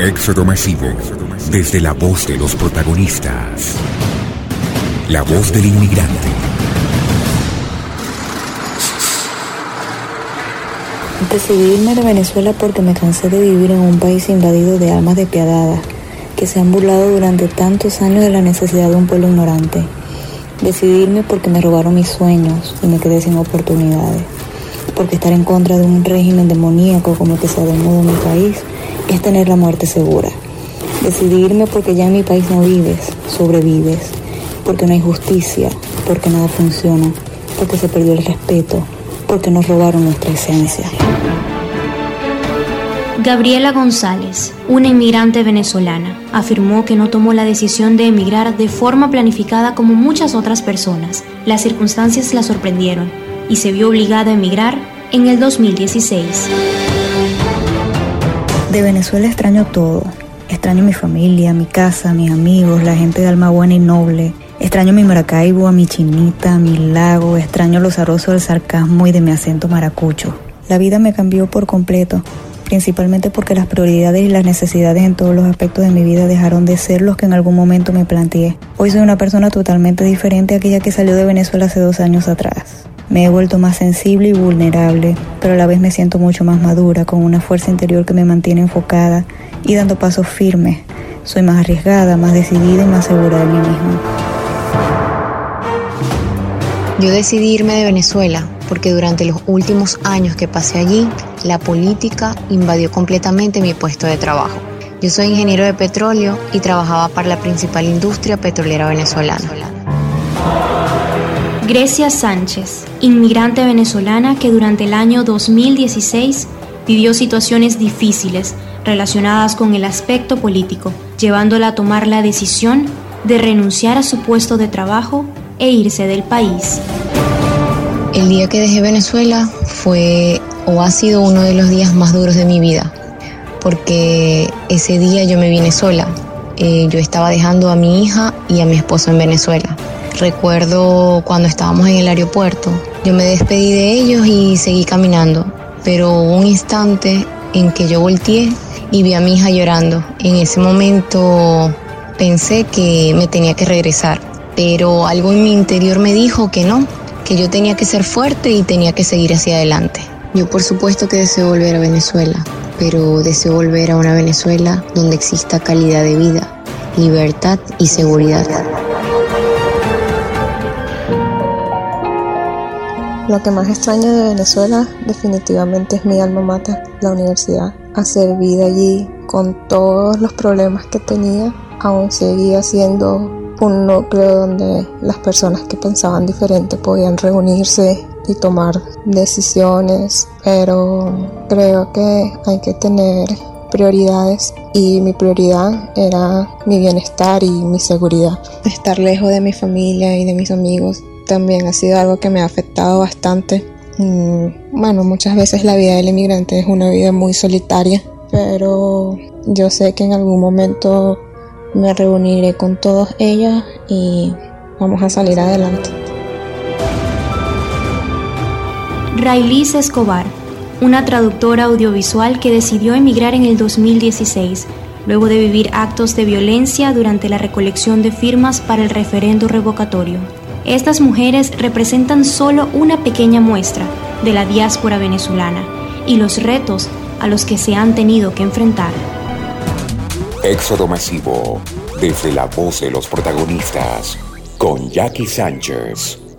Éxodo masivo desde la voz de los protagonistas. La voz del inmigrante. Decidí irme de Venezuela porque me cansé de vivir en un país invadido de almas despiadadas que se han burlado durante tantos años de la necesidad de un pueblo ignorante. Decidí irme porque me robaron mis sueños y me quedé sin oportunidades. Porque estar en contra de un régimen demoníaco como el que se adornó en mi país es tener la muerte segura. Decidirme porque ya en mi país no vives, sobrevives, porque no hay justicia, porque nada funciona, porque se perdió el respeto, porque nos robaron nuestra esencia. Gabriela González, una inmigrante venezolana, afirmó que no tomó la decisión de emigrar de forma planificada como muchas otras personas. Las circunstancias la sorprendieron y se vio obligada a emigrar en el 2016. De Venezuela extraño todo. Extraño mi familia, mi casa, mis amigos, la gente de alma buena y noble. Extraño mi Maracaibo, a mi chinita, mi lago. Extraño los arrozos del sarcasmo y de mi acento maracucho. La vida me cambió por completo, principalmente porque las prioridades y las necesidades en todos los aspectos de mi vida dejaron de ser los que en algún momento me planteé. Hoy soy una persona totalmente diferente a aquella que salió de Venezuela hace dos años atrás. Me he vuelto más sensible y vulnerable, pero a la vez me siento mucho más madura, con una fuerza interior que me mantiene enfocada y dando pasos firmes. Soy más arriesgada, más decidida y más segura de mí misma. Yo decidí irme de Venezuela porque durante los últimos años que pasé allí, la política invadió completamente mi puesto de trabajo. Yo soy ingeniero de petróleo y trabajaba para la principal industria petrolera venezolana. Grecia Sánchez, inmigrante venezolana que durante el año 2016 vivió situaciones difíciles relacionadas con el aspecto político, llevándola a tomar la decisión de renunciar a su puesto de trabajo e irse del país. El día que dejé Venezuela fue o ha sido uno de los días más duros de mi vida, porque ese día yo me vine sola. Eh, yo estaba dejando a mi hija y a mi esposo en Venezuela. Recuerdo cuando estábamos en el aeropuerto, yo me despedí de ellos y seguí caminando, pero hubo un instante en que yo volteé y vi a mi hija llorando. En ese momento pensé que me tenía que regresar, pero algo en mi interior me dijo que no, que yo tenía que ser fuerte y tenía que seguir hacia adelante. Yo por supuesto que deseo volver a Venezuela, pero deseo volver a una Venezuela donde exista calidad de vida, libertad y seguridad. Lo que más extraño de Venezuela definitivamente es mi alma mater, la universidad. Hacer vida allí con todos los problemas que tenía, aún seguía siendo un núcleo donde las personas que pensaban diferente podían reunirse y tomar decisiones, pero creo que hay que tener prioridades y mi prioridad era mi bienestar y mi seguridad. Estar lejos de mi familia y de mis amigos también ha sido algo que me ha afectado bastante. bueno, muchas veces la vida del inmigrante es una vida muy solitaria, pero yo sé que en algún momento me reuniré con todos ellos y vamos a salir adelante. Railis Escobar, una traductora audiovisual que decidió emigrar en el 2016, luego de vivir actos de violencia durante la recolección de firmas para el referendo revocatorio. Estas mujeres representan solo una pequeña muestra de la diáspora venezolana y los retos a los que se han tenido que enfrentar. Éxodo masivo, desde la voz de los protagonistas, con Jackie Sánchez.